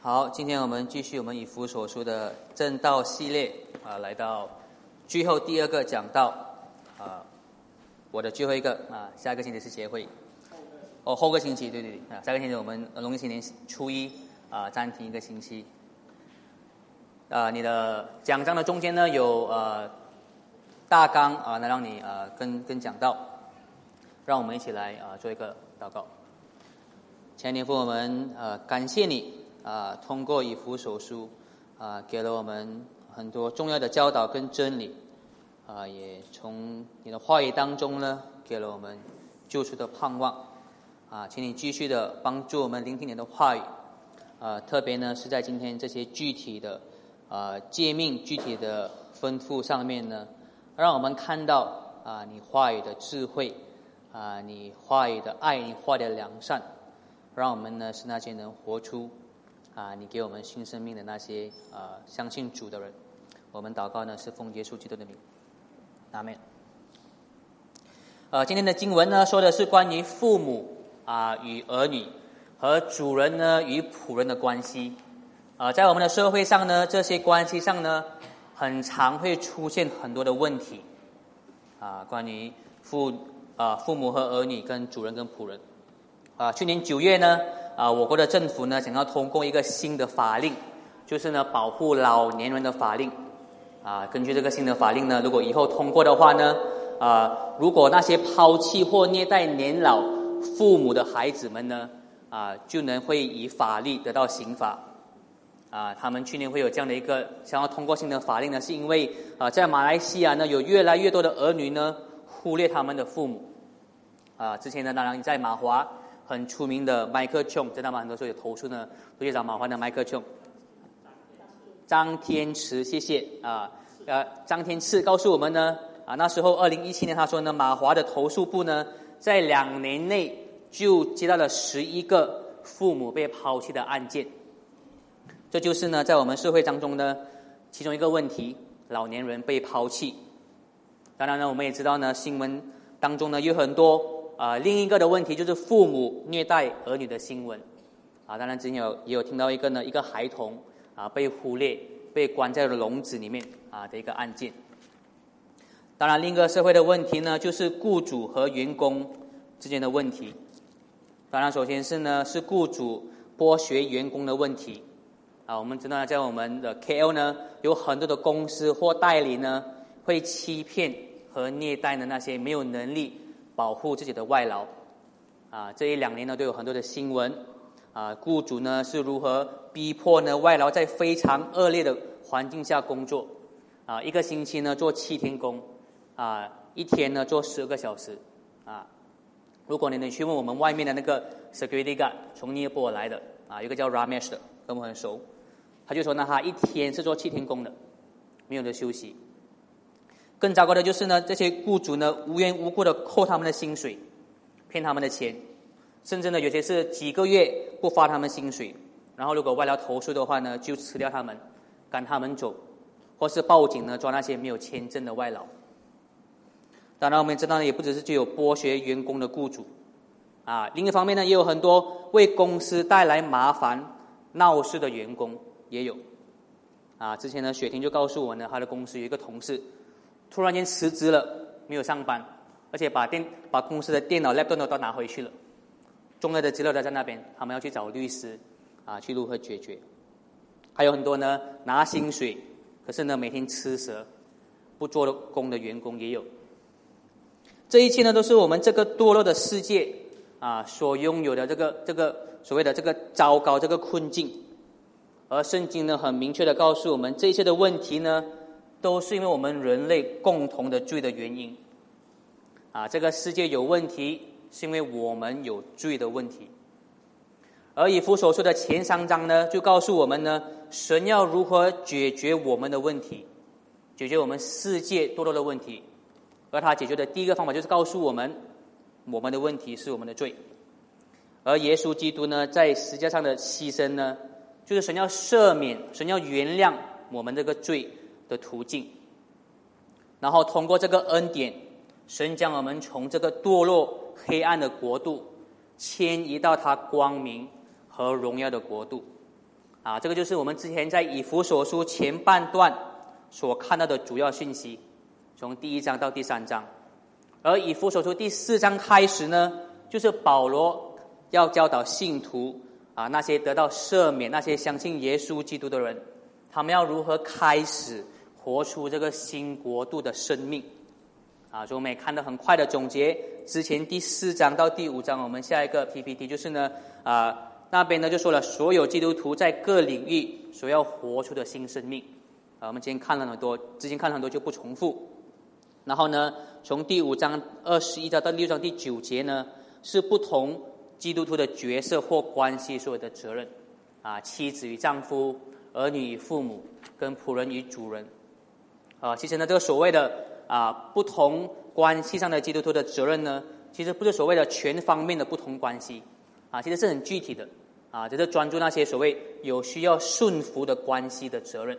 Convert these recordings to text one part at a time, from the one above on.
好，今天我们继续我们以弗所书的正道系列啊，来到最后第二个讲道啊，我的最后一个啊，下个星期是协会，哦，后个星期对对对啊，下个星期我们农历新年初一啊，暂停一个星期。啊，你的讲章的中间呢有呃大纲啊，来让你呃跟跟讲道，让我们一起来啊做一个祷告，前年父我们呃感谢你。啊，通过以弗所书，啊，给了我们很多重要的教导跟真理，啊，也从你的话语当中呢，给了我们救赎的盼望，啊，请你继续的帮助我们聆听你的话语，啊，特别呢是在今天这些具体的啊诫命、具体的吩咐上面呢，让我们看到啊你话语的智慧，啊你话语的爱，你话语的良善，让我们呢是那些能活出。啊，你给我们新生命的那些啊，相信主的人，我们祷告呢是奉耶稣基督的名，阿门。呃，今天的经文呢说的是关于父母啊与儿女和主人呢与仆人的关系。啊，在我们的社会上呢，这些关系上呢，很常会出现很多的问题。啊，关于父啊父母和儿女跟主人跟仆人。啊，去年九月呢。啊，我国的政府呢，想要通过一个新的法令，就是呢，保护老年人的法令。啊，根据这个新的法令呢，如果以后通过的话呢，啊，如果那些抛弃或虐待年老父母的孩子们呢，啊，就能会以法律得到刑罚。啊，他们去年会有这样的一个想要通过新的法令呢，是因为啊，在马来西亚呢，有越来越多的儿女呢，忽略他们的父母。啊，之前呢，当然在马华。很出名的麦克琼，知道吗？很多时候有投诉呢，都去找马华的麦克琼。张天池，谢谢啊。呃，张天赐告诉我们呢，啊，那时候二零一七年，他说呢，马华的投诉部呢，在两年内就接到了十一个父母被抛弃的案件。这就是呢，在我们社会当中呢，其中一个问题，老年人被抛弃。当然呢，我们也知道呢，新闻当中呢有很多。啊，另一个的问题就是父母虐待儿女的新闻，啊，当然之前有也有听到一个呢，一个孩童啊被忽略、被关在了笼子里面啊的一个案件。当然，另一个社会的问题呢，就是雇主和员工之间的问题。当然，首先是呢是雇主剥削员工的问题。啊，我们知道在我们的 KL 呢，有很多的公司或代理呢会欺骗和虐待的那些没有能力。保护自己的外劳，啊，这一两年呢都有很多的新闻，啊，雇主呢是如何逼迫呢外劳在非常恶劣的环境下工作，啊，一个星期呢做七天工，啊，一天呢做十二个小时，啊，如果你能去问我们外面的那个 security guard 从尼泊尔来的，啊，一个叫 Ramesh 的，跟我们很熟，他就说呢他一天是做七天工的，没有的休息。更糟糕的就是呢，这些雇主呢无缘无故的扣他们的薪水，骗他们的钱，甚至呢有些是几个月不发他们薪水，然后如果外劳投诉的话呢，就辞掉他们，赶他们走，或是报警呢抓那些没有签证的外劳。当然我们知道呢，也不只是具有剥削员工的雇主，啊，另一方面呢，也有很多为公司带来麻烦、闹事的员工也有。啊，之前呢雪婷就告诉我呢，他的公司有一个同事。突然间辞职了，没有上班，而且把电把公司的电脑、laptop 都拿回去了，重要的资料都在那边，他们要去找律师，啊，去如何解决？还有很多呢，拿薪水，可是呢，每天吃蛇，不做工的员工也有。这一切呢，都是我们这个堕落的世界啊所拥有的这个这个所谓的这个糟糕这个困境。而圣经呢，很明确的告诉我们，这一切的问题呢。都是因为我们人类共同的罪的原因，啊，这个世界有问题，是因为我们有罪的问题。而以弗所说的前三章呢，就告诉我们呢，神要如何解决我们的问题，解决我们世界堕落的问题。而他解决的第一个方法就是告诉我们，我们的问题是我们的罪。而耶稣基督呢，在十字架上的牺牲呢，就是神要赦免，神要原谅我们这个罪。的途径，然后通过这个恩典，神将我们从这个堕落黑暗的国度迁移到他光明和荣耀的国度，啊，这个就是我们之前在以弗所书前半段所看到的主要讯息，从第一章到第三章。而以弗所书第四章开始呢，就是保罗要教导信徒啊，那些得到赦免、那些相信耶稣基督的人，他们要如何开始活出这个新国度的生命啊？所以我们也看到很快的总结，之前第四章到第五章，我们下一个 PPT 就是呢啊。那边呢就说了，所有基督徒在各领域所要活出的新生命，啊，我们今天看了很多，之前看了很多就不重复。然后呢，从第五章二十一章到第六章第九节呢，是不同基督徒的角色或关系所有的责任，啊，妻子与丈夫，儿女与父母，跟仆人与主人，啊，其实呢，这个所谓的啊不同关系上的基督徒的责任呢，其实不是所谓的全方面的不同关系。啊，其实是很具体的，啊，就是专注那些所谓有需要顺服的关系的责任，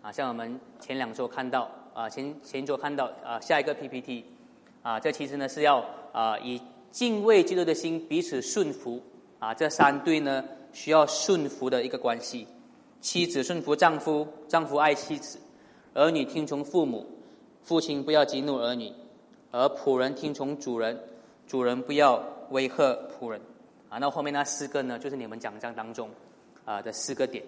啊，像我们前两周看到，啊，前前周看到，啊，下一个 PPT，啊，这其实呢是要啊以敬畏基督的心彼此顺服，啊，这三对呢需要顺服的一个关系，妻子顺服丈夫，丈夫爱妻子，儿女听从父母，父亲不要激怒儿女，而仆人听从主人，主人不要威吓仆人。啊，那后面那四个呢，就是你们讲章当中啊的四个点。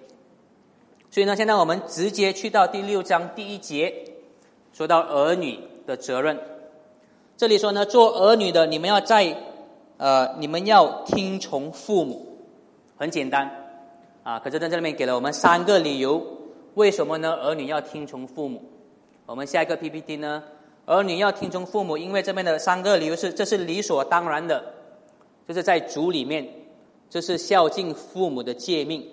所以呢，现在我们直接去到第六章第一节，说到儿女的责任。这里说呢，做儿女的，你们要在呃，你们要听从父母，很简单啊。可是在这里面给了我们三个理由，为什么呢？儿女要听从父母。我们下一个 PPT 呢，儿女要听从父母，因为这边的三个理由是，这是理所当然的。就是在主里面，这是孝敬父母的诫命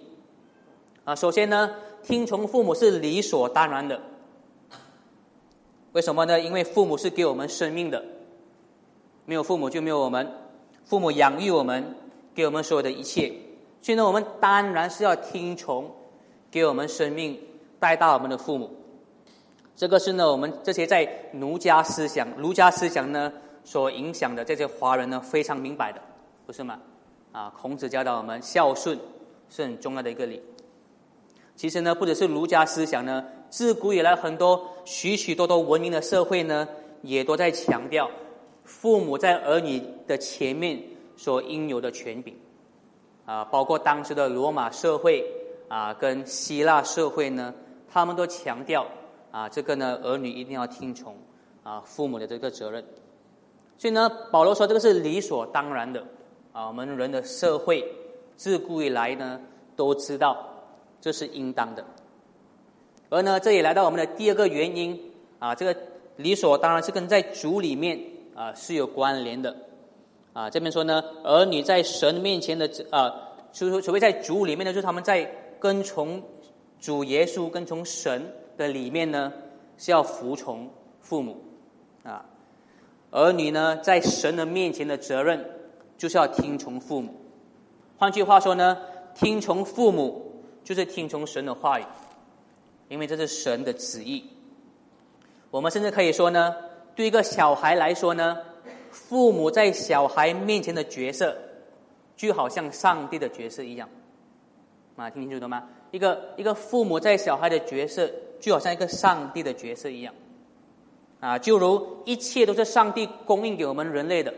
啊。首先呢，听从父母是理所当然的。为什么呢？因为父母是给我们生命的，没有父母就没有我们。父母养育我们，给我们所有的一切，所以呢，我们当然是要听从给我们生命带大我们的父母。这个是呢，我们这些在儒家思想、儒家思想呢所影响的这些华人呢非常明白的。不是吗？啊，孔子教导我们孝顺是很重要的一个理。其实呢，不只是儒家思想呢，自古以来很多许许多多文明的社会呢，也都在强调父母在儿女的前面所应有的权柄。啊，包括当时的罗马社会啊，跟希腊社会呢，他们都强调啊，这个呢，儿女一定要听从啊父母的这个责任。所以呢，保罗说这个是理所当然的。啊，我们人的社会自古以来呢，都知道这是应当的。而呢，这也来到我们的第二个原因啊，这个理所当然是跟在主里面啊是有关联的。啊，这边说呢，儿女在神面前的啊，除除非在主里面呢，就是他们在跟从主耶稣、跟从神的里面呢，是要服从父母啊。儿女呢，在神的面前的责任。就是要听从父母，换句话说呢，听从父母就是听从神的话语，因为这是神的旨意。我们甚至可以说呢，对一个小孩来说呢，父母在小孩面前的角色，就好像上帝的角色一样。啊，听清楚了吗？一个一个父母在小孩的角色，就好像一个上帝的角色一样。啊，就如一切都是上帝供应给我们人类的。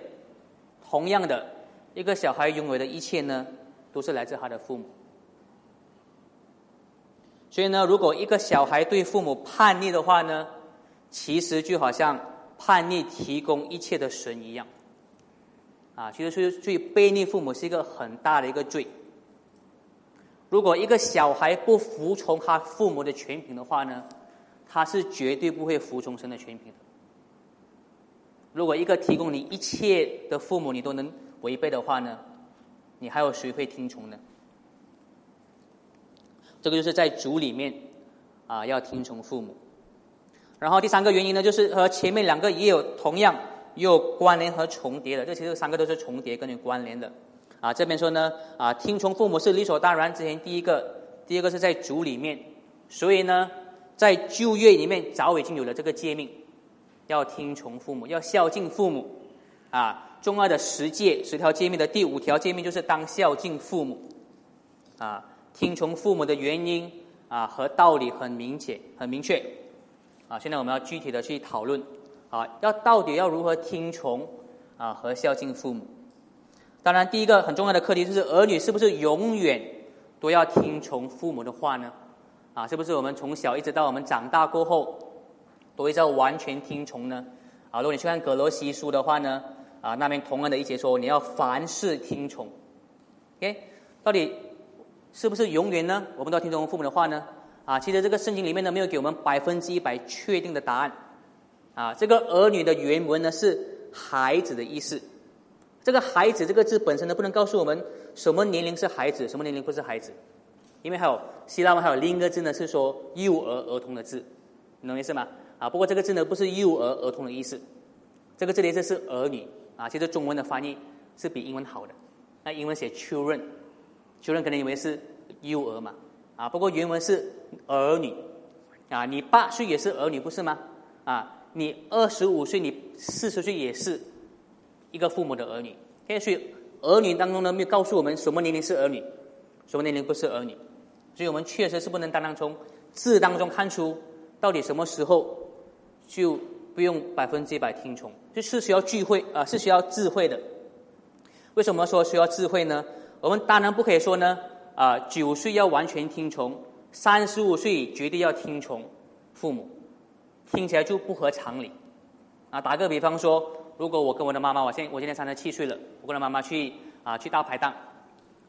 同样的，一个小孩拥有的一切呢，都是来自他的父母。所以呢，如果一个小孩对父母叛逆的话呢，其实就好像叛逆提供一切的神一样。啊，其实是最背逆父母是一个很大的一个罪。如果一个小孩不服从他父母的权柄的话呢，他是绝对不会服从神的权柄的。如果一个提供你一切的父母你都能违背的话呢，你还有谁会听从呢？这个就是在主里面啊，要听从父母。然后第三个原因呢，就是和前面两个也有同样有关联和重叠的。这其实三个都是重叠跟你关联的。啊，这边说呢，啊，听从父母是理所当然。之前第一个，第二个是在主里面，所以呢，在旧约里面早已经有了这个诫命。要听从父母，要孝敬父母，啊，重要的十诫十条诫命的第五条诫命就是当孝敬父母，啊，听从父母的原因啊和道理很明显、很明确。啊，现在我们要具体的去讨论啊，要到底要如何听从啊和孝敬父母。当然，第一个很重要的课题就是儿女是不是永远都要听从父母的话呢？啊，是不是我们从小一直到我们长大过后，都会要完全听从呢？啊，如果你去看《葛罗西书》的话呢，啊，那边同样的一节说你要凡事听从。OK，到底是不是永远呢？我们都要听从父母的话呢？啊，其实这个圣经里面呢没有给我们百分之一百确定的答案。啊，这个儿女的原文呢是孩子的意思。这个孩子这个字本身呢，不能告诉我们什么年龄是孩子，什么年龄不是孩子，因为还有希腊文还有另一个字呢，是说幼儿儿童的字，你懂意思吗？啊，不过这个字呢不是幼儿儿童的意思，这个字的意思是儿女啊。其实中文的翻译是比英文好的，那英文写 children，children 可能以为是幼儿嘛，啊，不过原文是儿女啊。你八岁也是儿女不是吗？啊，你二十五岁，你四十岁也是。一个父母的儿女，所以儿女当中呢，没有告诉我们什么年龄是儿女，什么年龄不是儿女，所以我们确实是不能单单从字当中看出到底什么时候就不用百分之一百听从，就是需要聚会啊，是需要智慧的。为什么说需要智慧呢？我们当然不可以说呢啊，九岁要完全听从，三十五岁绝对要听从父母，听起来就不合常理啊。打个比方说。如果我跟我的妈妈，我现我今年三十七岁了，我跟我妈妈去啊去大排档，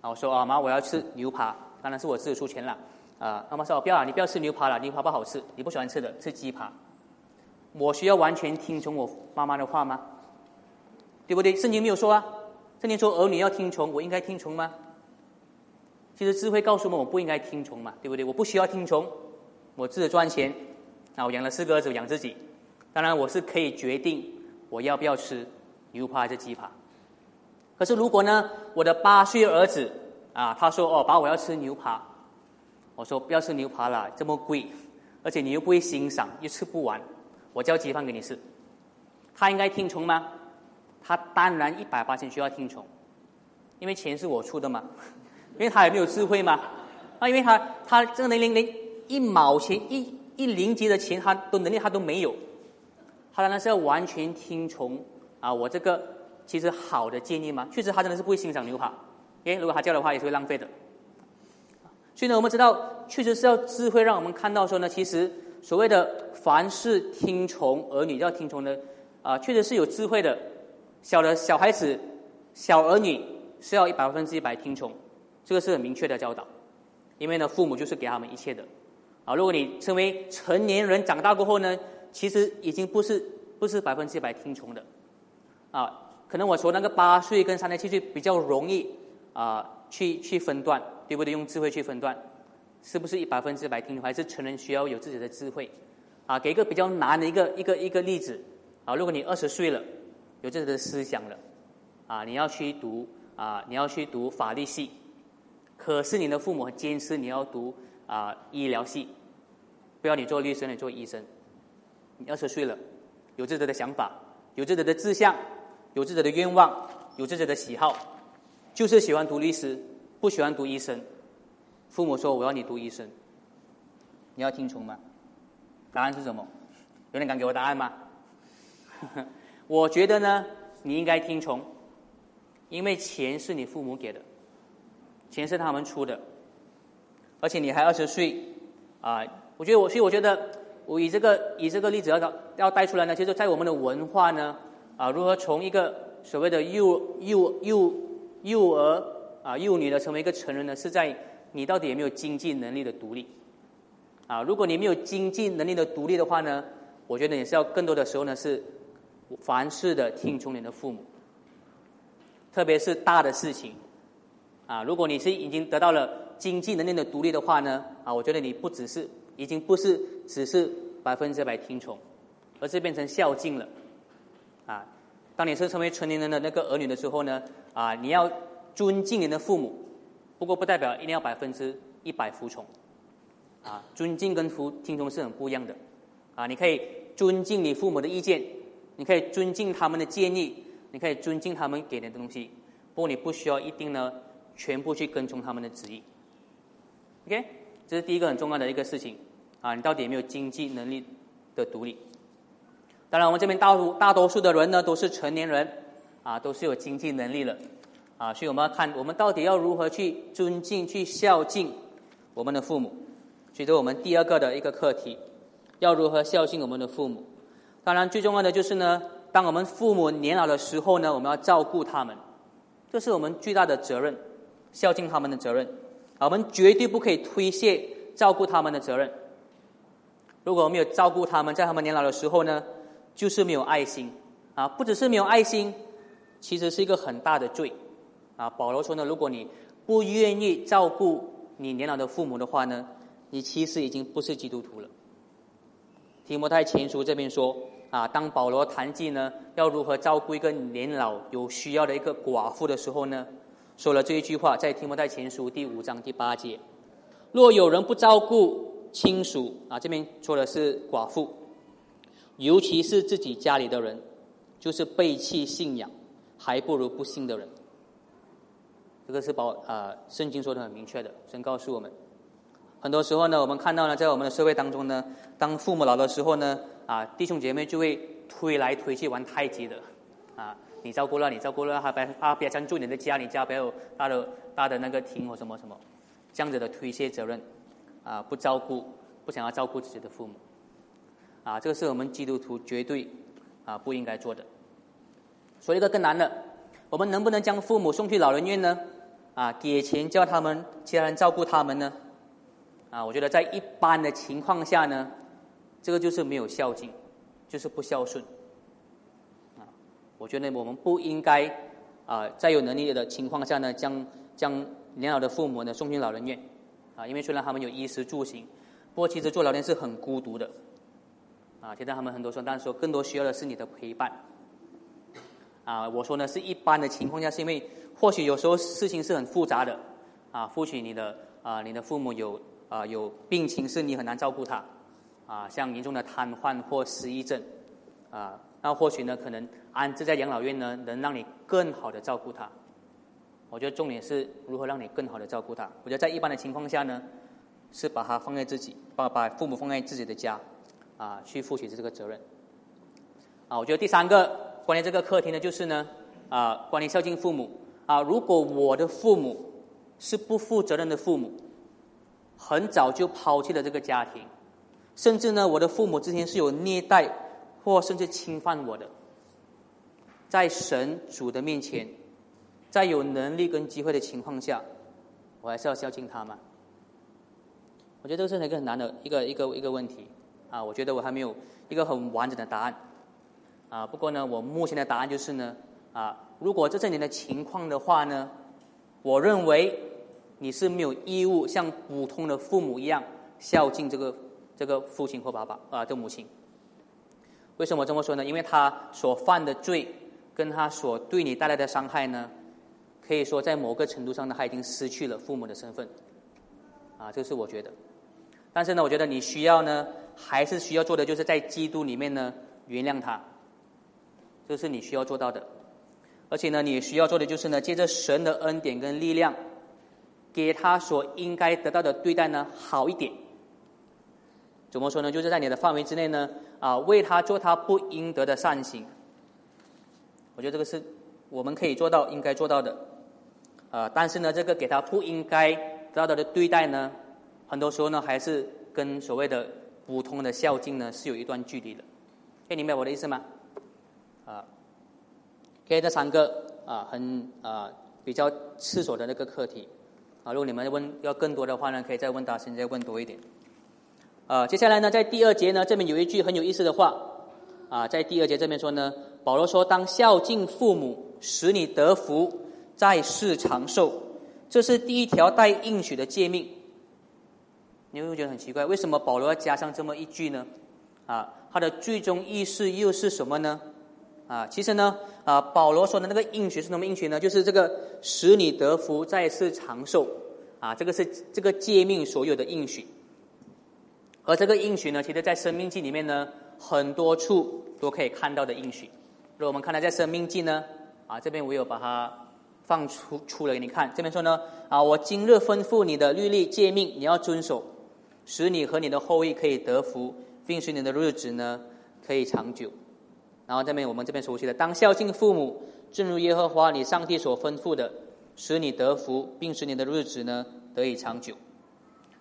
啊我说啊妈我要吃牛扒，当然是我自己出钱了，啊妈妈说不要啊，你不要吃牛扒了，牛扒不好吃，你不喜欢吃的吃鸡扒，我需要完全听从我妈妈的话吗？对不对？圣经没有说啊，圣经说儿女要听从，我应该听从吗？其实智慧告诉我们，我不应该听从嘛，对不对？我不需要听从，我自己赚钱，啊我养了四个儿子养自己，当然我是可以决定。我要不要吃牛扒还是鸡扒？可是如果呢，我的八岁儿子啊，他说：“哦，爸，我要吃牛扒。”我说：“不要吃牛扒了，这么贵，而且你又不会欣赏，又吃不完，我叫鸡饭给你吃。”他应该听从吗？他当然一百八千需要听从，因为钱是我出的嘛，因为他也没有智慧嘛，啊，因为他他这个年龄连一毛钱一一零级的钱，他都能力他都没有。他当然是要完全听从啊，我这个其实好的建议吗。确实，他真的是不会欣赏牛扒，因为如果他叫的话，也是会浪费的。所以呢，我们知道，确实是要智慧，让我们看到说呢，其实所谓的凡事听从儿女要听从的啊，确实是有智慧的。小的小孩子、小儿女是要一百分之一百听从，这个是很明确的教导。因为呢，父母就是给他们一切的啊。如果你成为成年人，长大过后呢？其实已经不是不是百分之百听从的，啊，可能我说那个八岁跟三十七岁比较容易啊，去去分段，对不对？用智慧去分段，是不是一百分之百听从？还是成人需要有自己的智慧？啊，给一个比较难的一个一个一个例子啊，如果你二十岁了，有自己的思想了，啊，你要去读啊，你要去读法律系，可是你的父母坚持你要读啊医疗系，不要你做律师，你做医生。二十岁了，有自己的想法，有自己的志向，有自己的愿望，有自己的喜好，就是喜欢读律师，不喜欢读医生。父母说：“我要你读医生。”你要听从吗？答案是什么？有人敢给我答案吗？我觉得呢，你应该听从，因为钱是你父母给的，钱是他们出的，而且你还二十岁，啊，我觉得我，所以我觉得。我以这个以这个例子要要带出来呢，就是在我们的文化呢，啊，如何从一个所谓的幼幼幼幼儿啊幼女呢，成为一个成人呢？是在你到底有没有经济能力的独立？啊，如果你没有经济能力的独立的话呢，我觉得你是要更多的时候呢，是凡事的听从你的父母，特别是大的事情，啊，如果你是已经得到了经济能力的独立的话呢，啊，我觉得你不只是。已经不是只是百分之百听从，而是变成孝敬了，啊！当你是成为成年人的那个儿女的时候呢，啊，你要尊敬你的父母，不过不代表一定要百分之一百服从，啊，尊敬跟服听从是很不一样的，啊，你可以尊敬你父母的意见，你可以尊敬他们的建议，你可以尊敬他们给你的东西，不过你不需要一定呢全部去跟从他们的旨意。OK，这是第一个很重要的一个事情啊，你到底有没有经济能力的独立？当然，我们这边大多大多数的人呢都是成年人啊，都是有经济能力了啊，所以我们要看我们到底要如何去尊敬、去孝敬我们的父母。所以，这我们第二个的一个课题，要如何孝敬我们的父母？当然，最重要的就是呢，当我们父母年老的时候呢，我们要照顾他们，这是我们巨大的责任，孝敬他们的责任。我们绝对不可以推卸照顾他们的责任。如果没有照顾他们，在他们年老的时候呢，就是没有爱心啊！不只是没有爱心，其实是一个很大的罪啊！保罗说呢，如果你不愿意照顾你年老的父母的话呢，你其实已经不是基督徒了。提摩太前书这边说啊，当保罗谈及呢，要如何照顾一个年老有需要的一个寡妇的时候呢？说了这一句话，在提摩太前书第五章第八节：若有人不照顾亲属啊，这边说的是寡妇，尤其是自己家里的人，就是背弃信仰，还不如不信的人。这个是保啊，圣经说的很明确的，神告诉我们，很多时候呢，我们看到呢，在我们的社会当中呢，当父母老的时候呢，啊，弟兄姐妹就会推来推去玩太极的，啊。你照顾了，你照顾了，他别他别想住你的家，你家不要有大的大的那个庭或什么什么，这样子的推卸责任，啊，不照顾，不想要照顾自己的父母，啊，这个是我们基督徒绝对啊不应该做的。说一个更难的，我们能不能将父母送去老人院呢？啊，给钱叫他们其他人照顾他们呢？啊，我觉得在一般的情况下呢，这个就是没有孝敬，就是不孝顺。我觉得我们不应该啊，在有能力的情况下呢，将将年老的父母呢送进老人院啊，因为虽然他们有衣食住行，不过其实做老人是很孤独的啊。现在他们很多时候，但是说更多需要的是你的陪伴啊。我说呢，是一般的情况下，是因为或许有时候事情是很复杂的啊。或许你的啊，你的父母有啊有病情，是你很难照顾他啊，像严重的瘫痪或失忆症啊。那或许呢，可能安置在养老院呢，能让你更好的照顾他。我觉得重点是如何让你更好的照顾他。我觉得在一般的情况下呢，是把他放在自己，把把父母放在自己的家，啊，去负起这个责任。啊，我觉得第三个关于这个课题呢，就是呢，啊，关于孝敬父母。啊，如果我的父母是不负责任的父母，很早就抛弃了这个家庭，甚至呢，我的父母之前是有虐待。或甚至侵犯我的，在神主的面前，在有能力跟机会的情况下，我还是要孝敬他吗？我觉得这是一个很难的一个一个一个问题啊！我觉得我还没有一个很完整的答案啊。不过呢，我目前的答案就是呢啊，如果这是你的情况的话呢，我认为你是没有义务像普通的父母一样孝敬这个这个父亲或爸爸啊这母亲。为什么这么说呢？因为他所犯的罪，跟他所对你带来的伤害呢，可以说在某个程度上呢，他已经失去了父母的身份，啊，这是我觉得。但是呢，我觉得你需要呢，还是需要做的，就是在基督里面呢，原谅他，这是你需要做到的。而且呢，你需要做的就是呢，借着神的恩典跟力量，给他所应该得到的对待呢，好一点。怎么说呢？就是在你的范围之内呢。啊，为他做他不应得的善行，我觉得这个是我们可以做到、应该做到的。啊，但是呢，这个给他不应该得到的对待呢，很多时候呢，还是跟所谓的普通的孝敬呢，是有一段距离的。可以明白我的意思吗？啊，可以这三个啊，很啊比较刺手的那个课题啊，如果你们问要更多的话呢，可以再问大声，再问多一点。啊，接下来呢，在第二节呢，这边有一句很有意思的话，啊，在第二节这边说呢，保罗说：“当孝敬父母，使你得福，在世长寿。”这是第一条带应许的诫命。你会觉得很奇怪，为什么保罗要加上这么一句呢？啊，他的最终意思又是什么呢？啊，其实呢，啊，保罗说的那个应许是什么应许呢？就是这个使你得福，在世长寿。啊，这个是这个诫命所有的应许。而这个应许呢，其实，在《生命记》里面呢，很多处都可以看到的应许。如果我们看到在《生命记》呢，啊，这边我有把它放出出来给你看。这边说呢，啊，我今日吩咐你的律例诫命，你要遵守，使你和你的后裔可以得福，并使你的日子呢可以长久。然后这边我们这边熟悉的，当孝敬父母，正如耶和华你上帝所吩咐的，使你得福，并使你的日子呢得以长久。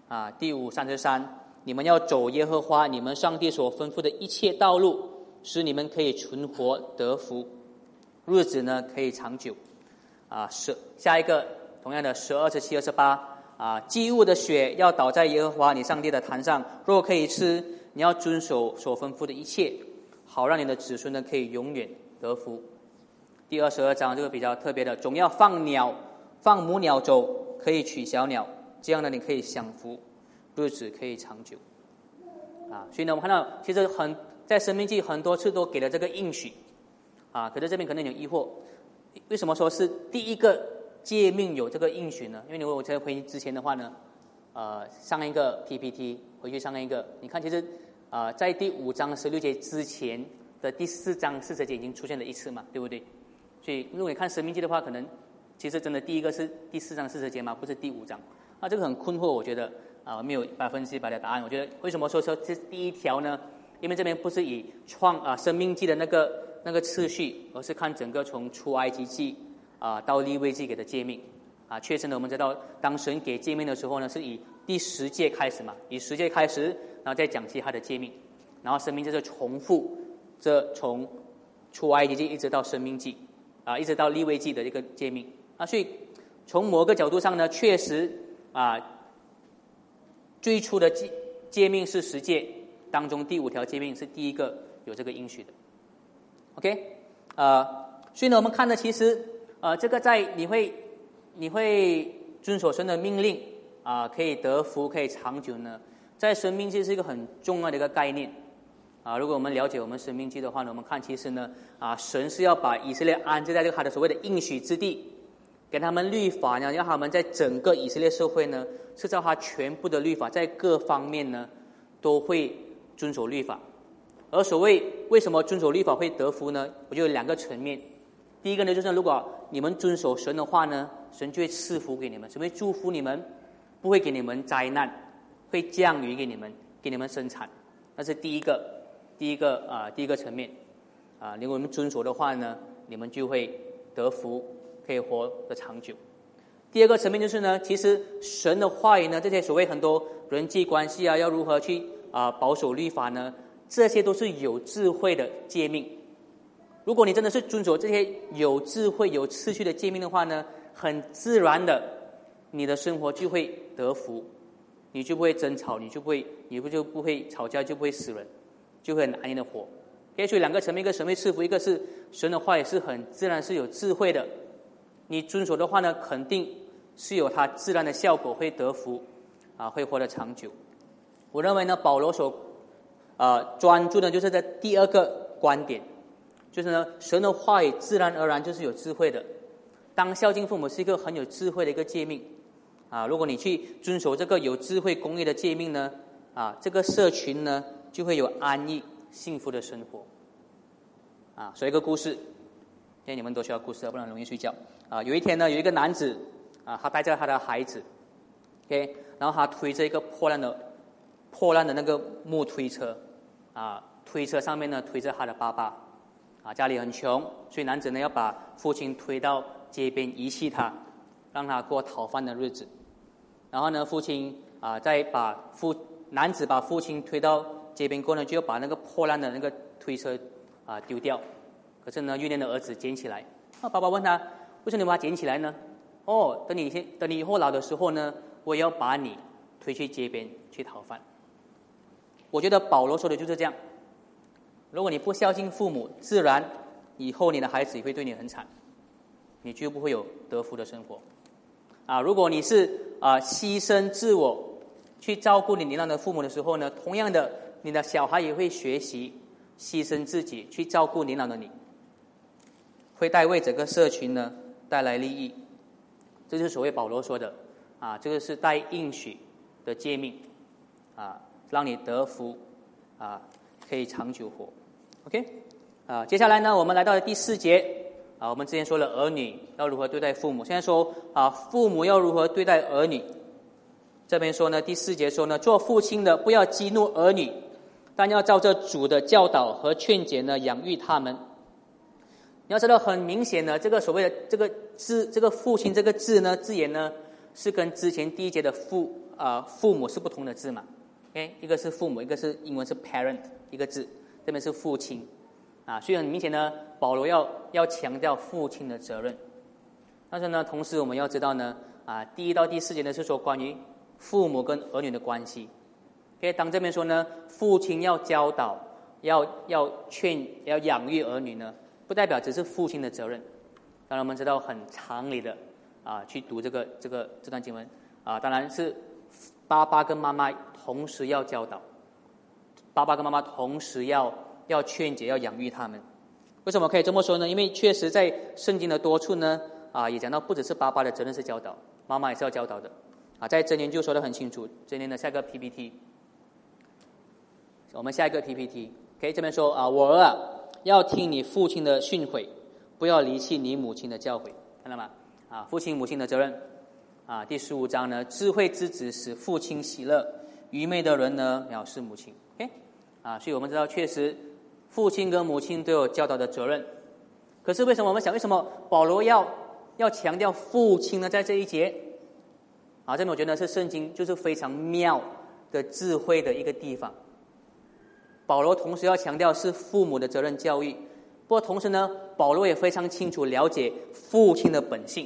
啊，第五三十三，你们要走耶和华你们上帝所吩咐的一切道路，使你们可以存活得福，日子呢可以长久。啊，十下一个同样的十二十七二十八啊，祭物的血要倒在耶和华你上帝的坛上，若可以吃，你要遵守所吩咐的一切，好让你的子孙呢可以永远得福。第二十二章这个比较特别的，总要放鸟，放母鸟走，可以取小鸟。这样呢，你可以享福，日子可以长久，啊，所以呢，我们看到其实很在生命记很多次都给了这个应许，啊，可是这边可能有疑惑，为什么说是第一个诫命有这个应许呢？因为如果我在回之前的话呢，呃，上一个 PPT 回去上一个，你看其实啊，在第五章十六节之前的第四章四十节已经出现了一次嘛，对不对？所以如果你看生命记的话，可能其实真的第一个是第四章四十节嘛，不是第五章。啊，这个很困惑，我觉得啊，没有百分之百的答案。我觉得为什么说说这第一条呢？因为这边不是以创啊生命记的那个那个次序，而是看整个从出埃及记啊到立位记给的诫命啊。确实呢，我们知道当神给诫命的时候呢，是以第十诫开始嘛，以十诫开始，然后再讲其他的诫命，然后生命就是重复这从出埃及记一直到生命记啊，一直到立位记的一个诫命啊。所以从某个角度上呢，确实。啊，最初的诫诫命是十诫当中第五条诫命是第一个有这个应许的，OK，呃，所以呢，我们看的其实呃，这个在你会你会遵守神的命令啊，可以得福，可以长久呢，在生命记是一个很重要的一个概念啊。如果我们了解我们生命记的话呢，我们看其实呢啊，神是要把以色列安置在这个他的所谓的应许之地。给他们律法呢，让他们在整个以色列社会呢，是照他全部的律法，在各方面呢，都会遵守律法。而所谓为什么遵守律法会得福呢？我就有两个层面。第一个呢，就是如果你们遵守神的话呢，神就会赐福给你们，神会祝福你们，不会给你们灾难，会降雨给你们，给你们生产。那是第一个，第一个啊，第一个层面啊，如果你们遵守的话呢，你们就会得福。可以活得长久。第二个层面就是呢，其实神的话语呢，这些所谓很多人际关系啊，要如何去啊保守律法呢？这些都是有智慧的诫命。如果你真的是遵守这些有智慧、有次序的诫命的话呢，很自然的，你的生活就会得福，你就不会争吵，你就不会，你不就不会吵架，就不会死人，就会很安逸的活。所以两个层面，一个神会赐福，一个是神的话也是很自然，是有智慧的。你遵守的话呢，肯定是有它自然的效果，会得福，啊，会活得长久。我认为呢，保罗所啊专注的，就是在第二个观点，就是呢，神的话语自然而然就是有智慧的。当孝敬父母是一个很有智慧的一个诫命，啊，如果你去遵守这个有智慧公益的诫命呢，啊，这个社群呢就会有安逸幸福的生活。啊，说一个故事。因为你们都需要故事，不然容易睡觉。啊，有一天呢，有一个男子，啊，他带着他的孩子，OK，然后他推着一个破烂的、破烂的那个木推车，啊，推车上面呢推着他的爸爸，啊，家里很穷，所以男子呢要把父亲推到街边遗弃他，让他过讨饭的日子。然后呢，父亲啊，再把父男子把父亲推到街边过呢，就要把那个破烂的那个推车啊丢掉。可是呢，幼年的儿子捡起来。啊，爸爸问他：“为什么你把它捡起来呢？”哦，等你先，等你以后老的时候呢，我也要把你推去街边去讨饭。我觉得保罗说的就是这样。如果你不孝敬父母，自然以后你的孩子也会对你很惨，你就不会有得福的生活。啊，如果你是啊牺牲自我去照顾你年老的父母的时候呢，同样的，你的小孩也会学习牺牲自己去照顾年老的你。会带为整个社群呢带来利益，这就是所谓保罗说的啊，这个是带应许的诫命啊，让你得福啊，可以长久活。OK 啊，接下来呢，我们来到了第四节啊，我们之前说了儿女要如何对待父母，现在说啊，父母要如何对待儿女。这边说呢，第四节说呢，做父亲的不要激怒儿女，但要照着主的教导和劝解呢，养育他们。你要知道，很明显的，这个所谓的这个字，这个父亲这个字呢，字眼呢，是跟之前第一节的父啊父母是不同的字嘛。OK，一个是父母，一个是英文是 parent 一个字，这边是父亲。啊，所以很明显呢，保罗要要强调父亲的责任，但是呢，同时我们要知道呢，啊，第一到第四节呢是说关于父母跟儿女的关系。OK，当这边说呢，父亲要教导、要要劝、要养育儿女呢，不代表只是父亲的责任。当然，我们知道很常理的啊，去读这个这个这段经文啊，当然是爸爸跟妈妈同时要教导，爸爸跟妈妈同时要。要劝解，要养育他们。为什么可以这么说呢？因为确实在圣经的多处呢，啊，也讲到不只是爸爸的责任是教导，妈妈也是要教导的。啊，在真言就说的很清楚。真言的下一个 PPT，我们下一个 PPT，可以这边说啊，我儿啊，要听你父亲的训诲，不要离弃你母亲的教诲，看到吗？啊，父亲母亲的责任。啊，第十五章呢，智慧之子使父亲喜乐，愚昧的人呢藐视母亲。OK，啊，所以我们知道确实。父亲跟母亲都有教导的责任，可是为什么我们想，为什么保罗要要强调父亲呢？在这一节，啊，这边我觉得是圣经就是非常妙的智慧的一个地方。保罗同时要强调是父母的责任教育，不过同时呢，保罗也非常清楚了解父亲的本性，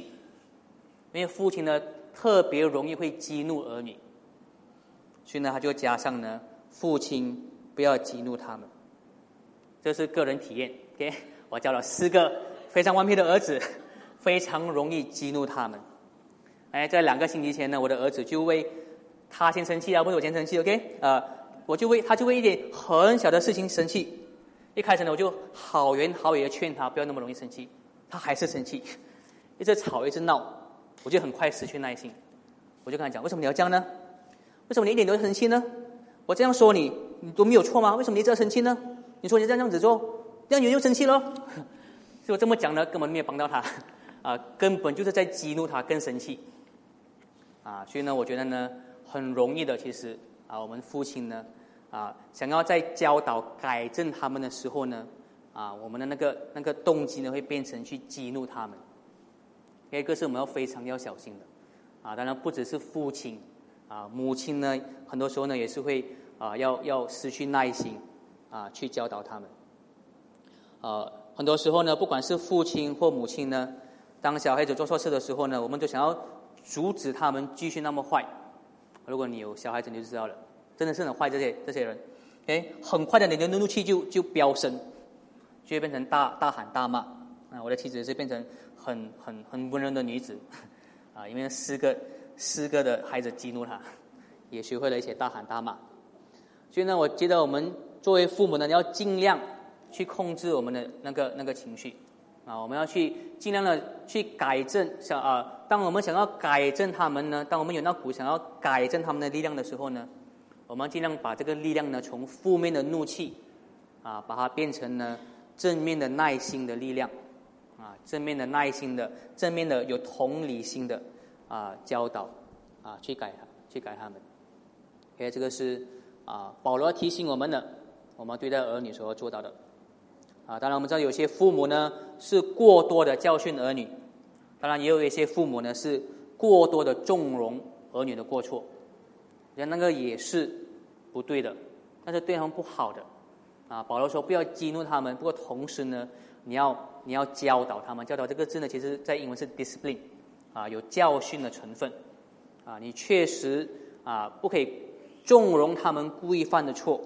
因为父亲呢特别容易会激怒儿女，所以呢他就加上呢，父亲不要激怒他们。这是个人体验，OK？我教了四个非常顽皮的儿子，非常容易激怒他们。哎，在两个星期前呢，我的儿子就为他先生气啊，不是我先生气，OK？呃，我就为他就为一点很小的事情生气。一开始呢，我就好言好语的劝他不要那么容易生气，他还是生气，一直吵一直闹，我就很快失去耐心。我就跟他讲，为什么你要这样呢？为什么你一点都生气呢？我这样说你，你都没有错吗？为什么你这样生气呢？你说你这样子做，这样人就生气了。所以我这么讲呢，根本没有帮到他，啊，根本就是在激怒他，更生气。啊，所以呢，我觉得呢，很容易的，其实啊，我们父亲呢，啊，想要在教导、改正他们的时候呢，啊，我们的那个那个动机呢，会变成去激怒他们。这个是我们要非常要小心的。啊，当然不只是父亲，啊，母亲呢，很多时候呢，也是会啊，要要失去耐心。啊，去教导他们。呃，很多时候呢，不管是父亲或母亲呢，当小孩子做错事的时候呢，我们就想要阻止他们继续那么坏。如果你有小孩子，你就知道了，真的是很坏这些这些人。哎，很快的，你的怒怒气就就飙升，就会变成大大喊大骂。啊，我的妻子是变成很很很温柔的女子，啊，因为四个四个的孩子激怒她，也学会了一些大喊大骂。所以呢，我觉得我们。作为父母呢，要尽量去控制我们的那个那个情绪啊，我们要去尽量的去改正。想啊，当我们想要改正他们呢，当我们有那股想要改正他们的力量的时候呢，我们尽量把这个力量呢，从负面的怒气啊，把它变成呢正面的耐心的力量啊，正面的耐心的，正面的有同理心的啊教导啊，去改他去改他们。OK，这个是啊，保罗提醒我们的。我们对待儿女所要做到的，啊，当然我们知道有些父母呢是过多的教训儿女，当然也有一些父母呢是过多的纵容儿女的过错，人那个也是不对的，那是对他们不好的，啊，保罗说不要激怒他们，不过同时呢，你要你要教导他们，教导这个字呢，其实在英文是 discipline，啊，有教训的成分，啊，你确实啊不可以纵容他们故意犯的错。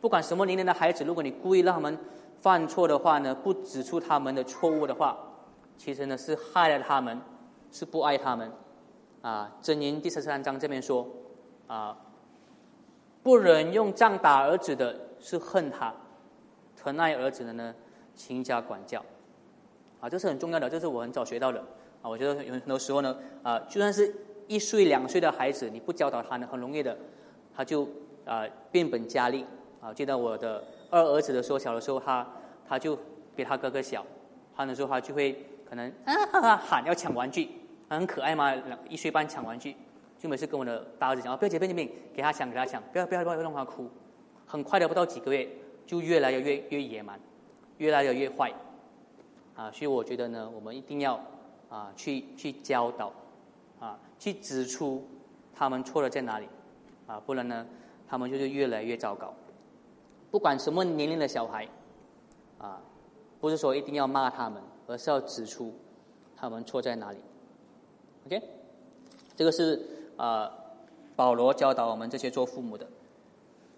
不管什么年龄的孩子，如果你故意让他们犯错的话呢，不指出他们的错误的话，其实呢是害了他们，是不爱他们。啊，箴言第十三章这边说，啊，不忍用杖打儿子的是恨他，疼爱儿子的呢，勤加管教。啊，这是很重要的，这是我很早学到的。啊，我觉得有很多时候呢，啊，就算是一岁两岁的孩子，你不教导他呢，很容易的，他就啊变本加厉。啊，记得我的二儿子的时候，小的时候，他他就比他哥哥小，他的时候他就会可能啊 喊要抢玩具，很可爱嘛，一岁半抢玩具，就每次跟我的大儿子讲，不要捡不要紧，给他抢给他抢，不要不要不要让他哭。很快的不到几个月，就越来越越越野蛮，越来越越坏，啊，所以我觉得呢，我们一定要啊去去教导，啊去指出他们错了在哪里，啊，不然呢，他们就是越来越糟糕。不管什么年龄的小孩，啊，不是说一定要骂他们，而是要指出他们错在哪里。OK，这个是啊，保罗教导我们这些做父母的。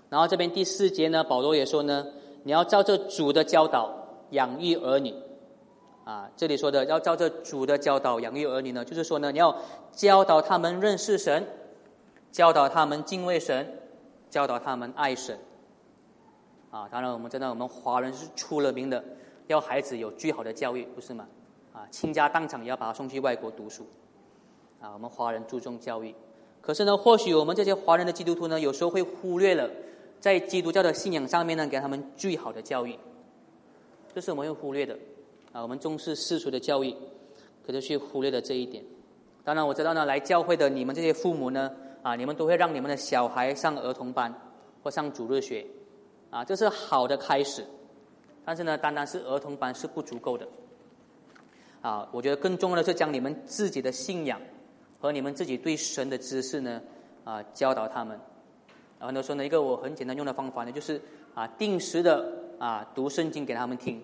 然后这边第四节呢，保罗也说呢，你要照着主的教导养育儿女，啊，这里说的要照着主的教导养育儿女呢，就是说呢，你要教导他们认识神，教导他们敬畏神，教导他们爱神，啊，当然我们知道我们华人是出了名的，要孩子有最好的教育，不是吗？啊，倾家荡产也要把他送去外国读书，啊，我们华人注重教育，可是呢，或许我们这些华人的基督徒呢，有时候会忽略了。在基督教的信仰上面呢，给他们最好的教育，这是我们会忽略的啊。我们重视世俗的教育，可是却忽略了这一点。当然，我知道呢，来教会的你们这些父母呢，啊，你们都会让你们的小孩上儿童班或上主日学，啊，这是好的开始。但是呢，单单是儿童班是不足够的，啊，我觉得更重要的是将你们自己的信仰和你们自己对神的知识呢，啊，教导他们。很多时候呢，一个我很简单用的方法呢，就是啊，定时的啊读圣经给他们听，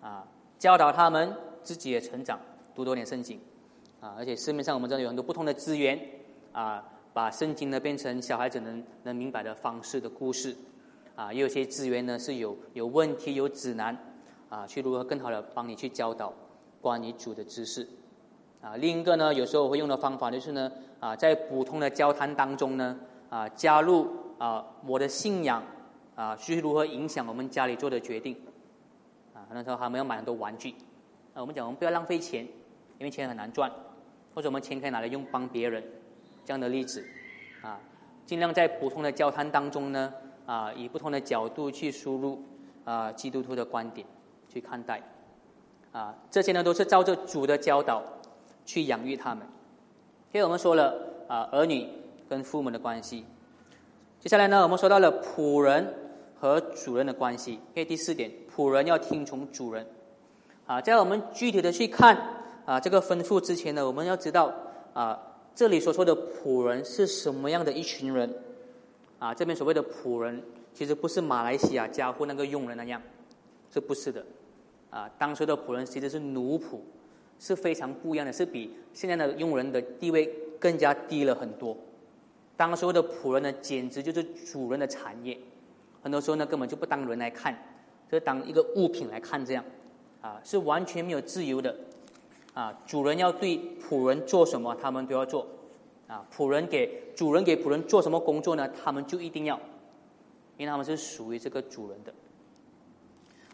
啊教导他们自己也成长，读多点圣经，啊，而且市面上我们知道有很多不同的资源，啊，把圣经呢变成小孩子能能明白的方式的故事，啊，也有些资源呢是有有问题有指南，啊，去如何更好的帮你去教导关于主的知识，啊，另一个呢，有时候我会用的方法就是呢，啊，在普通的交谈当中呢。啊，加入啊，我的信仰啊，去如何影响我们家里做的决定？啊，很多时候他们要买很多玩具，啊，我们讲我们不要浪费钱，因为钱很难赚，或者我们钱可以拿来用帮别人，这样的例子，啊，尽量在普通的交谈当中呢，啊，以不同的角度去输入啊，基督徒的观点去看待，啊，这些呢都是照着主的教导去养育他们。因为我们说了啊，儿女。跟父母的关系，接下来呢，我们说到了仆人和主人的关系。因为第四点，仆人要听从主人。啊，在我们具体的去看啊这个吩咐之前呢，我们要知道啊这里所说的仆人是什么样的一群人。啊，这边所谓的仆人，其实不是马来西亚家户那个佣人那样，这不是的。啊，当时的仆人其实是奴仆，是非常不一样的，是比现在的佣人的地位更加低了很多。当时候的仆人呢，简直就是主人的产业，很多时候呢，根本就不当人来看，就当一个物品来看，这样，啊，是完全没有自由的，啊，主人要对仆人做什么，他们都要做，啊，仆人给主人给仆人做什么工作呢，他们就一定要，因为他们是属于这个主人的。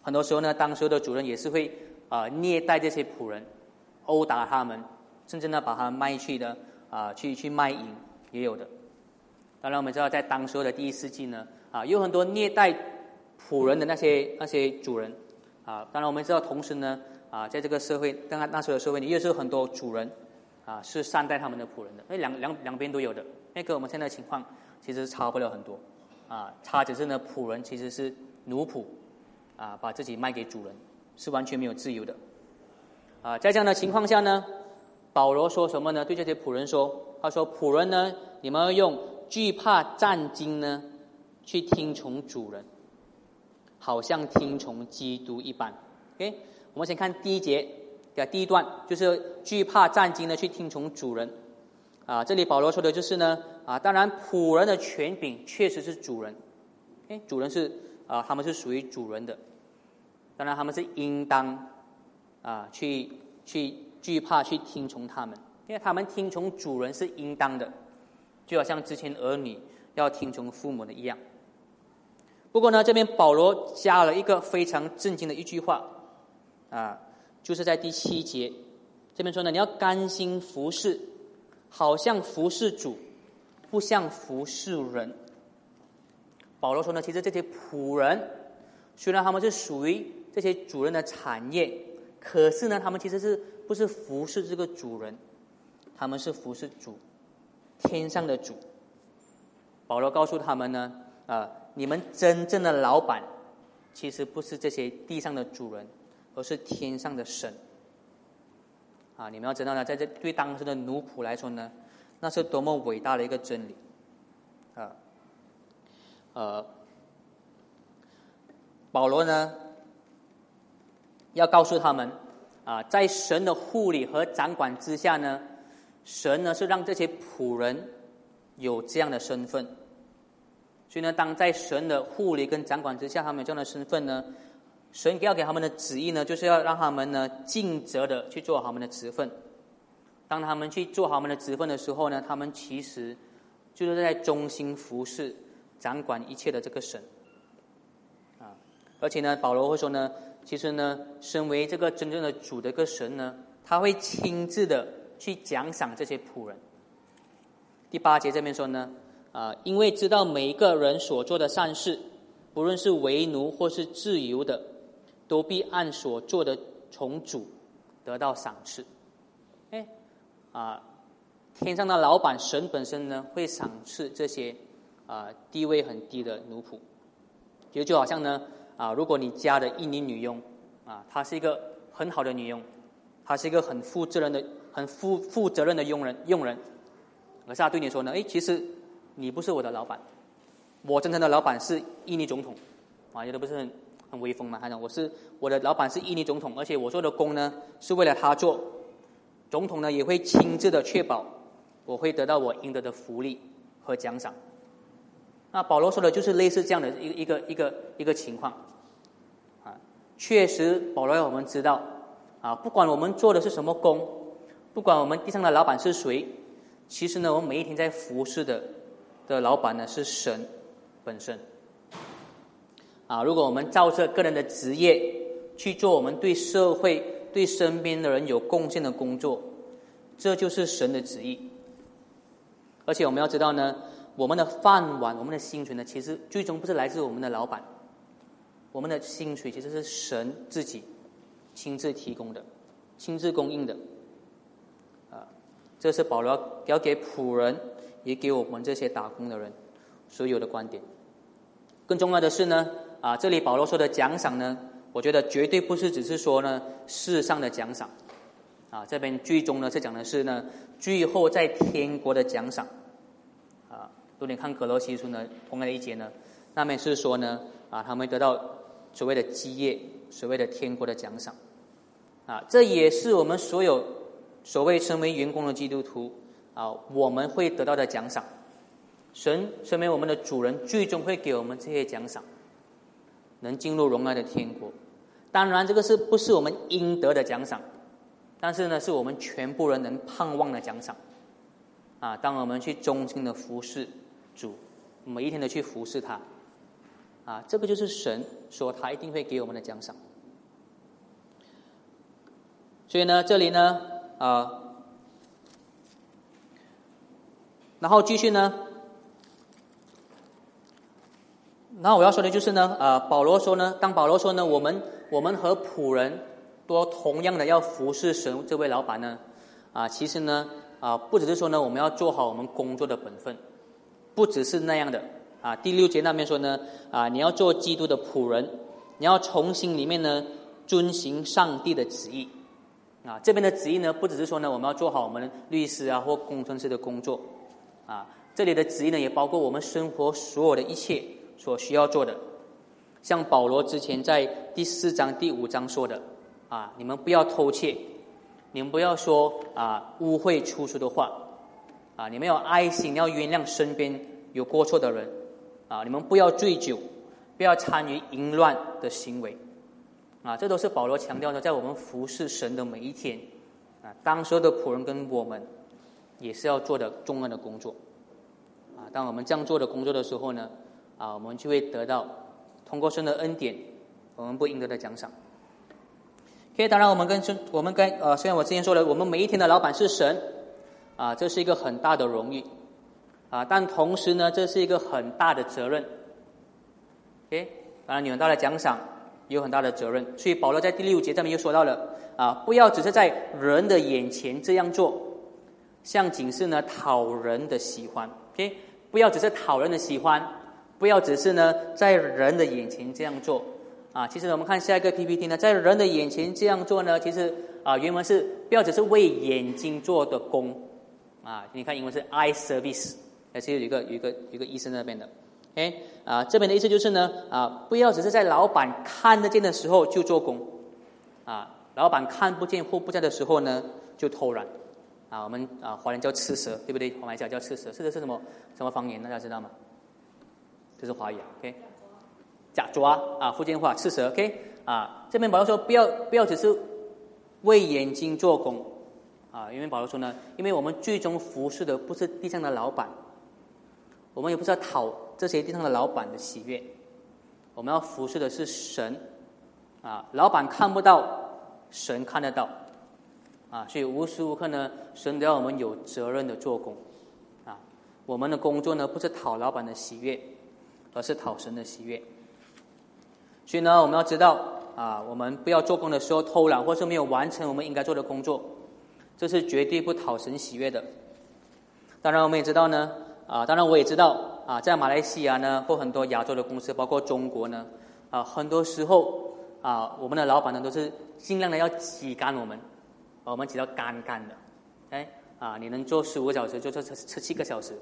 很多时候呢，当时候的主人也是会啊虐待这些仆人，殴打他们，甚至呢把他们卖去的啊去去卖淫，也有的。当然，我们知道，在当时候的第一世纪呢，啊，有很多虐待仆人的那些那些主人，啊，当然我们知道，同时呢，啊，在这个社会，当然那时候的社会里，也是很多主人，啊，是善待他们的仆人的，那两两两边都有的，那跟我们现在的情况其实差不了很多，啊，差只是呢，仆人其实是奴仆，啊，把自己卖给主人，是完全没有自由的，啊，在这样的情况下呢，保罗说什么呢？对这些仆人说，他说，仆人呢，你们要用。惧怕战惊呢，去听从主人，好像听从基督一般。OK，我们先看第一节第一段，就是惧怕战惊呢，去听从主人。啊，这里保罗说的就是呢，啊，当然仆人的权柄确实是主人。哎，主人是啊，他们是属于主人的，当然他们是应当啊，去去惧怕去听从他们，因为他们听从主人是应当的。就好像之前儿女要听从父母的一样。不过呢，这边保罗加了一个非常震惊的一句话，啊，就是在第七节这边说呢，你要甘心服侍，好像服侍主，不像服侍人。保罗说呢，其实这些仆人虽然他们是属于这些主人的产业，可是呢，他们其实是不是服侍这个主人？他们是服侍主，天上的主。保罗告诉他们呢，啊，你们真正的老板，其实不是这些地上的主人，而是天上的神。啊，你们要知道呢，在这对当时的奴仆来说呢，那是多么伟大的一个真理。啊，呃，保罗呢，要告诉他们，啊，在神的护理和掌管之下呢。神呢是让这些仆人有这样的身份，所以呢，当在神的护理跟掌管之下，他们有这样的身份呢，神要给他们的旨意呢，就是要让他们呢尽责的去做好他们的职分。当他们去做好他们的职分的时候呢，他们其实就是在忠心服侍、掌管一切的这个神。啊，而且呢，保罗会说呢，其实呢，身为这个真正的主的个神呢，他会亲自的。去奖赏这些仆人。第八节这边说呢，啊，因为知道每一个人所做的善事，不论是为奴或是自由的，都必按所做的从主得到赏赐。哎，啊，天上的老板神本身呢，会赏赐这些啊地位很低的奴仆。其实就好像呢，啊，如果你家的印尼女佣啊，她是一个很好的女佣，她是一个很负责任的。很负负责任的佣人，佣人，可是她对你说呢，哎，其实你不是我的老板，我真正的老板是印尼总统，啊，觉得不是很很威风嘛？他讲我是我的老板是印尼总统，而且我做的工呢是为了他做，总统呢也会亲自的确保我会得到我应得的福利和奖赏。那保罗说的就是类似这样的一个一个一个一个情况，啊，确实保罗让我们知道，啊，不管我们做的是什么工。不管我们地上的老板是谁，其实呢，我们每一天在服侍的的老板呢是神本身。啊，如果我们照着个人的职业去做我们对社会、对身边的人有贡献的工作，这就是神的旨意。而且我们要知道呢，我们的饭碗、我们的薪水呢，其实最终不是来自我们的老板，我们的薪水其实是神自己亲自提供的、亲自供应的。啊这是保罗要给仆人，也给我们这些打工的人所有的观点。更重要的是呢，啊，这里保罗说的奖赏呢，我觉得绝对不是只是说呢世上的奖赏，啊，这边最终呢是讲的是呢最后在天国的奖赏。啊，如果你看格罗西书呢，同样的一节呢，那边是说呢，啊，他们得到所谓的基业，所谓的天国的奖赏。啊，这也是我们所有。所谓成为员工的基督徒啊，我们会得到的奖赏，神身为我们的主人，最终会给我们这些奖赏，能进入荣耀的天国。当然，这个是不是我们应得的奖赏？但是呢，是我们全部人能盼望的奖赏。啊，当我们去忠心的服侍主，每一天的去服侍他，啊，这个就是神说他一定会给我们的奖赏。所以呢，这里呢。啊，然后继续呢，那我要说的就是呢，啊，保罗说呢，当保罗说呢，我们我们和仆人都同样的要服侍神这位老板呢，啊，其实呢，啊，不只是说呢，我们要做好我们工作的本分，不只是那样的，啊，第六节那边说呢，啊，你要做基督的仆人，你要从心里面呢遵行上帝的旨意。啊，这边的旨意呢，不只是说呢，我们要做好我们律师啊或工程师的工作，啊，这里的旨意呢，也包括我们生活所有的一切所需要做的。像保罗之前在第四章、第五章说的，啊，你们不要偷窃，你们不要说啊污秽出俗的话，啊，你们要爱心，要原谅身边有过错的人，啊，你们不要醉酒，不要参与淫乱的行为。啊，这都是保罗强调的，在我们服侍神的每一天，啊，当时的仆人跟我们也是要做的重要的工作，啊，当我们这样做的工作的时候呢，啊，我们就会得到通过神的恩典，我们不应得的奖赏。可以，当然我们跟神，我们跟呃，虽然我之前说了，我们每一天的老板是神，啊，这是一个很大的荣誉，啊，但同时呢，这是一个很大的责任。OK，当然有很大的奖赏。有很大的责任。所以保罗在第六节这边又说到了啊，不要只是在人的眼前这样做，像仅是呢讨人的喜欢。OK，不要只是讨人的喜欢，不要只是呢在人的眼前这样做啊。其实我们看下一个 PPT 呢，在人的眼前这样做呢，其实啊原文是不要只是为眼睛做的工啊。你看英文是 eye service，还是有一个有一个一个医生那边的。哎，啊，这边的意思就是呢，啊，不要只是在老板看得见的时候就做工，啊，老板看不见或不在的时候呢就偷懒，啊，我们啊华人叫吃蛇，对不对？华人叫叫吃蛇，吃蛇是什么什么方言？大家知道吗？这是华语，OK？假抓啊，福建话吃蛇，OK？啊，这边保罗说不要不要只是为眼睛做工，啊，因为保罗说呢，因为我们最终服侍的不是地上的老板，我们也不是要讨。这些地上的老板的喜悦，我们要服侍的是神，啊，老板看不到，神看得到，啊，所以无时无刻呢，神都要我们有责任的做工，啊，我们的工作呢不是讨老板的喜悦，而是讨神的喜悦。所以呢，我们要知道，啊，我们不要做工的时候偷懒，或是没有完成我们应该做的工作，这是绝对不讨神喜悦的。当然，我们也知道呢，啊，当然我也知道。啊，在马来西亚呢，或很多亚洲的公司，包括中国呢，啊，很多时候啊，我们的老板呢都是尽量的要挤干我们，把我们挤到干干的，哎，啊，你能做十五个小时就做十七个小时，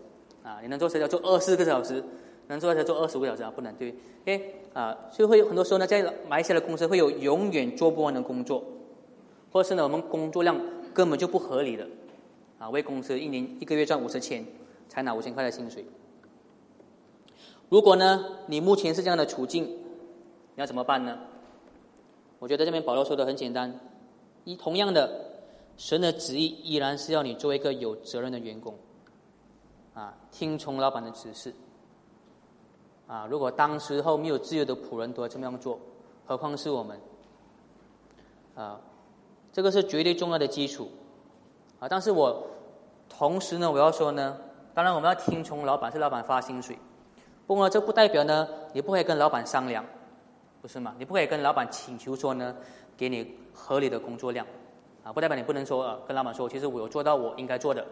啊，你能做十要做二十个小时，能做才做二十五个小时啊，不能对，哎，啊，所以会有很多时候呢，在马来西亚的公司会有永远做不完的工作，或是呢，我们工作量根本就不合理的，啊，为公司一年一个月赚五十千，才拿五千块的薪水。如果呢，你目前是这样的处境，你要怎么办呢？我觉得这边保罗说的很简单，一同样的，神的旨意依然是要你做一个有责任的员工，啊，听从老板的指示，啊，如果当时候没有自由的仆人都要这么样做，何况是我们，啊，这个是绝对重要的基础，啊，但是我同时呢，我要说呢，当然我们要听从老板，是老板发薪水。不过这不代表呢，你不可以跟老板商量，不是吗？你不可以跟老板请求说呢，给你合理的工作量，啊，不代表你不能说呃，跟老板说，其实我有做到我应该做的，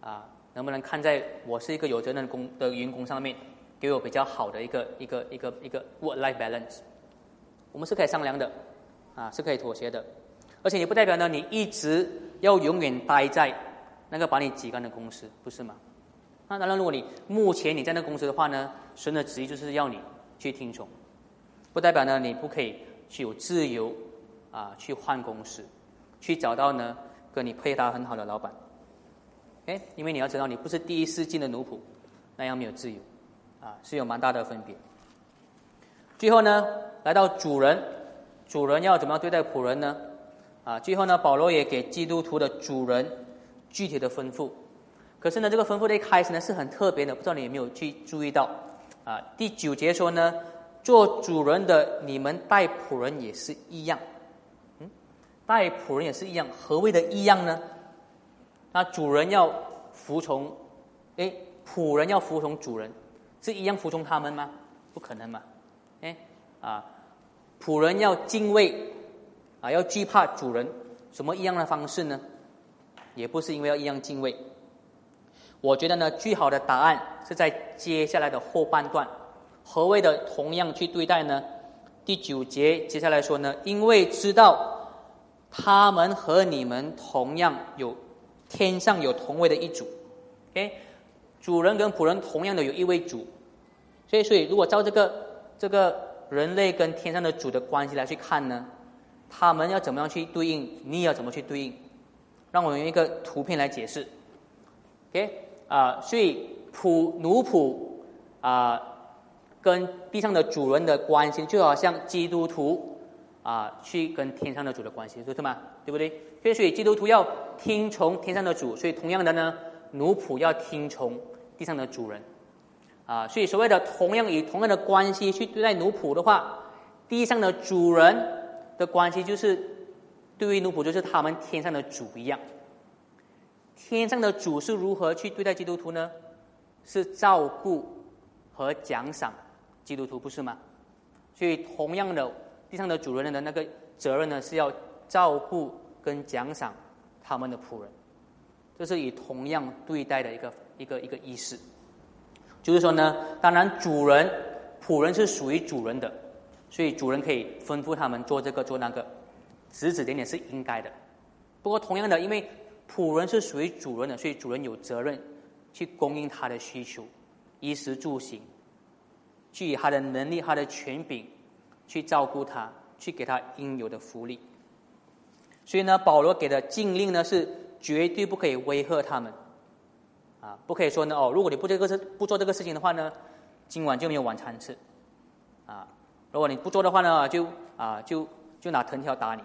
啊，能不能看在我是一个有责任工的员工上面，给我比较好的一个一个一个一个 work-life balance，我们是可以商量的，啊，是可以妥协的，而且也不代表呢，你一直要永远待在那个把你挤干的公司，不是吗？那当然，如果你目前你在那公司的话呢，神的旨意就是要你去听从，不代表呢你不可以去有自由啊去换公司，去找到呢跟你配搭很好的老板。哎，因为你要知道，你不是第一世进的奴仆，那样没有自由啊，是有蛮大的分别。最后呢，来到主人，主人要怎么样对待仆人呢？啊，最后呢，保罗也给基督徒的主人具体的吩咐。可是呢，这个吩咐的一开始呢是很特别的，不知道你有没有去注意到？啊，第九节说呢，做主人的你们待仆人也是一样，嗯，待仆人也是一样。何谓的一样呢？那主人要服从，哎，仆人要服从主人，是一样服从他们吗？不可能嘛，哎，啊，仆人要敬畏，啊，要惧怕主人，什么一样的方式呢？也不是因为要一样敬畏。我觉得呢，最好的答案是在接下来的后半段。何谓的同样去对待呢？第九节接下来说呢，因为知道他们和你们同样有天上有同位的一组，OK，主人跟仆人同样的有一位主，所以所以如果照这个这个人类跟天上的主的关系来去看呢，他们要怎么样去对应？你要怎么去对应？让我用一个图片来解释，OK。啊，所以仆奴仆啊，跟地上的主人的关系，就好像基督徒啊，去跟天上的主的关系，是吗？对不对？所以所以基督徒要听从天上的主，所以同样的呢，奴仆要听从地上的主人。啊，所以所谓的同样以同样的关系去对待奴仆的话，地上的主人的关系就是对于奴仆，就是他们天上的主一样。天上的主是如何去对待基督徒呢？是照顾和奖赏基督徒，不是吗？所以同样的，地上的主人的那个责任呢，是要照顾跟奖赏他们的仆人，这是以同样对待的一个一个一个意思。就是说呢，当然主人仆人是属于主人的，所以主人可以吩咐他们做这个做那个，指指点点是应该的。不过同样的，因为仆人是属于主人的，所以主人有责任去供应他的需求，衣食住行，去以他的能力、他的权柄去照顾他，去给他应有的福利。所以呢，保罗给的禁令呢是绝对不可以威吓他们。啊，不可以说呢哦，如果你不这个事不做这个事情的话呢，今晚就没有晚餐吃。啊，如果你不做的话呢，就啊就就拿藤条打你。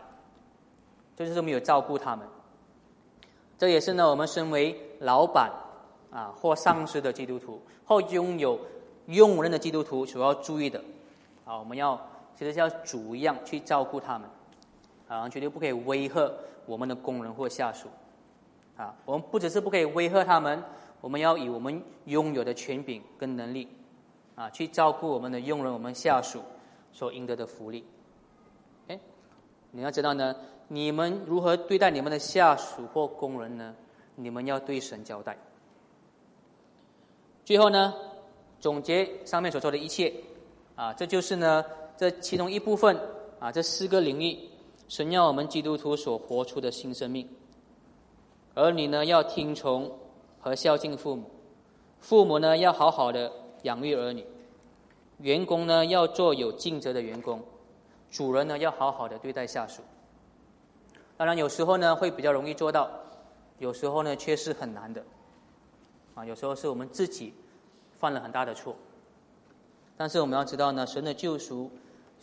这就是没有照顾他们。这也是呢，我们身为老板啊或上司的基督徒，或拥有用人的基督徒所要注意的。啊，我们要其实像主一样去照顾他们。啊，绝对不可以威吓我们的工人或下属。啊，我们不只是不可以威吓他们。我们要以我们拥有的权柄跟能力，啊，去照顾我们的佣人、我们下属所应得的福利。哎，你要知道呢，你们如何对待你们的下属或工人呢？你们要对神交代。最后呢，总结上面所说的一切，啊，这就是呢这其中一部分啊，这四个领域，神要我们基督徒所活出的新生命，儿女呢要听从。和孝敬父母，父母呢要好好的养育儿女，员工呢要做有尽责的员工，主人呢要好好的对待下属。当然有时候呢会比较容易做到，有时候呢却是很难的。啊，有时候是我们自己犯了很大的错，但是我们要知道呢，神的救赎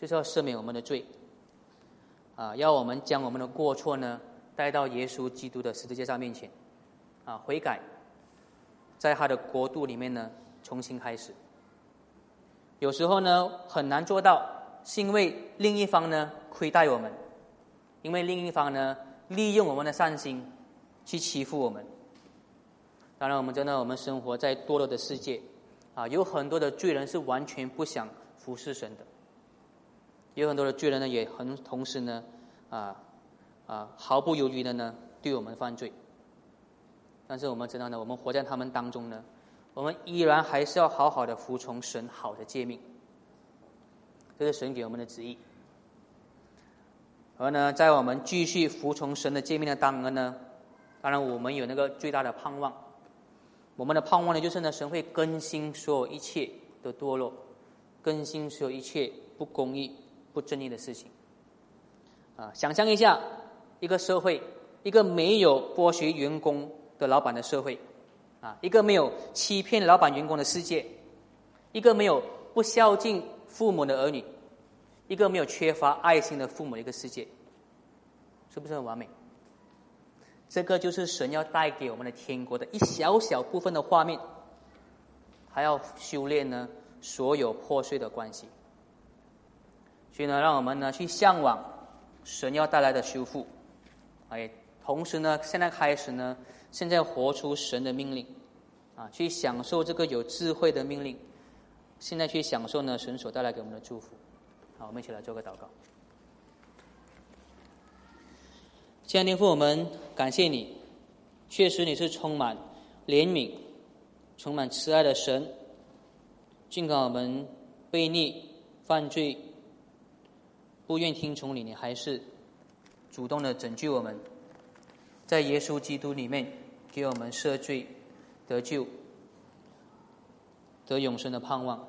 就是要赦免我们的罪，啊，要我们将我们的过错呢带到耶稣基督的十字架上面前，啊，悔改。在他的国度里面呢，重新开始。有时候呢很难做到，是因为另一方呢亏待我们，因为另一方呢利用我们的善心去欺负我们。当然，我们真的我们生活在堕落的世界，啊，有很多的罪人是完全不想服侍神的，有很多的罪人呢也很同时呢，啊啊毫不犹豫的呢对我们犯罪。但是我们知道呢，我们活在他们当中呢，我们依然还是要好好的服从神好的诫命，这是神给我们的旨意。而呢，在我们继续服从神的诫命的当儿呢，当然我们有那个最大的盼望，我们的盼望呢，就是呢，神会更新所有一切的堕落，更新所有一切不公义、不正义的事情。啊，想象一下，一个社会，一个没有剥削员工。的老板的社会，啊，一个没有欺骗老板员工的世界，一个没有不孝敬父母的儿女，一个没有缺乏爱心的父母的一个世界，是不是很完美？这个就是神要带给我们的天国的一小小部分的画面，还要修炼呢所有破碎的关系，所以呢，让我们呢去向往神要带来的修复，哎，同时呢，现在开始呢。现在活出神的命令，啊，去享受这个有智慧的命令。现在去享受呢，神所带来给我们的祝福。好，我们一起来做个祷告。亲爱的父，我们感谢你，确实你是充满怜悯、充满慈爱的神。尽管我们悖逆、犯罪、不愿听从你，你还是主动的拯救我们，在耶稣基督里面。给我们赦罪、得救、得永生的盼望。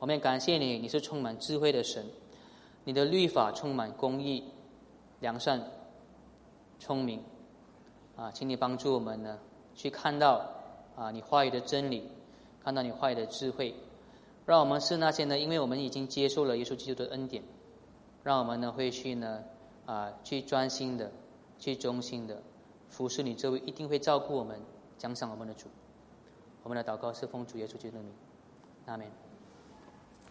我们也感谢你，你是充满智慧的神，你的律法充满公义、良善、聪明。啊，请你帮助我们呢，去看到啊你话语的真理，看到你话语的智慧，让我们是那些呢，因为我们已经接受了耶稣基督的恩典，让我们呢会去呢啊去专心的、去忠心的。服侍你这位一定会照顾我们、奖赏我们的主。我们的祷告是奉主耶稣基督的名，阿门。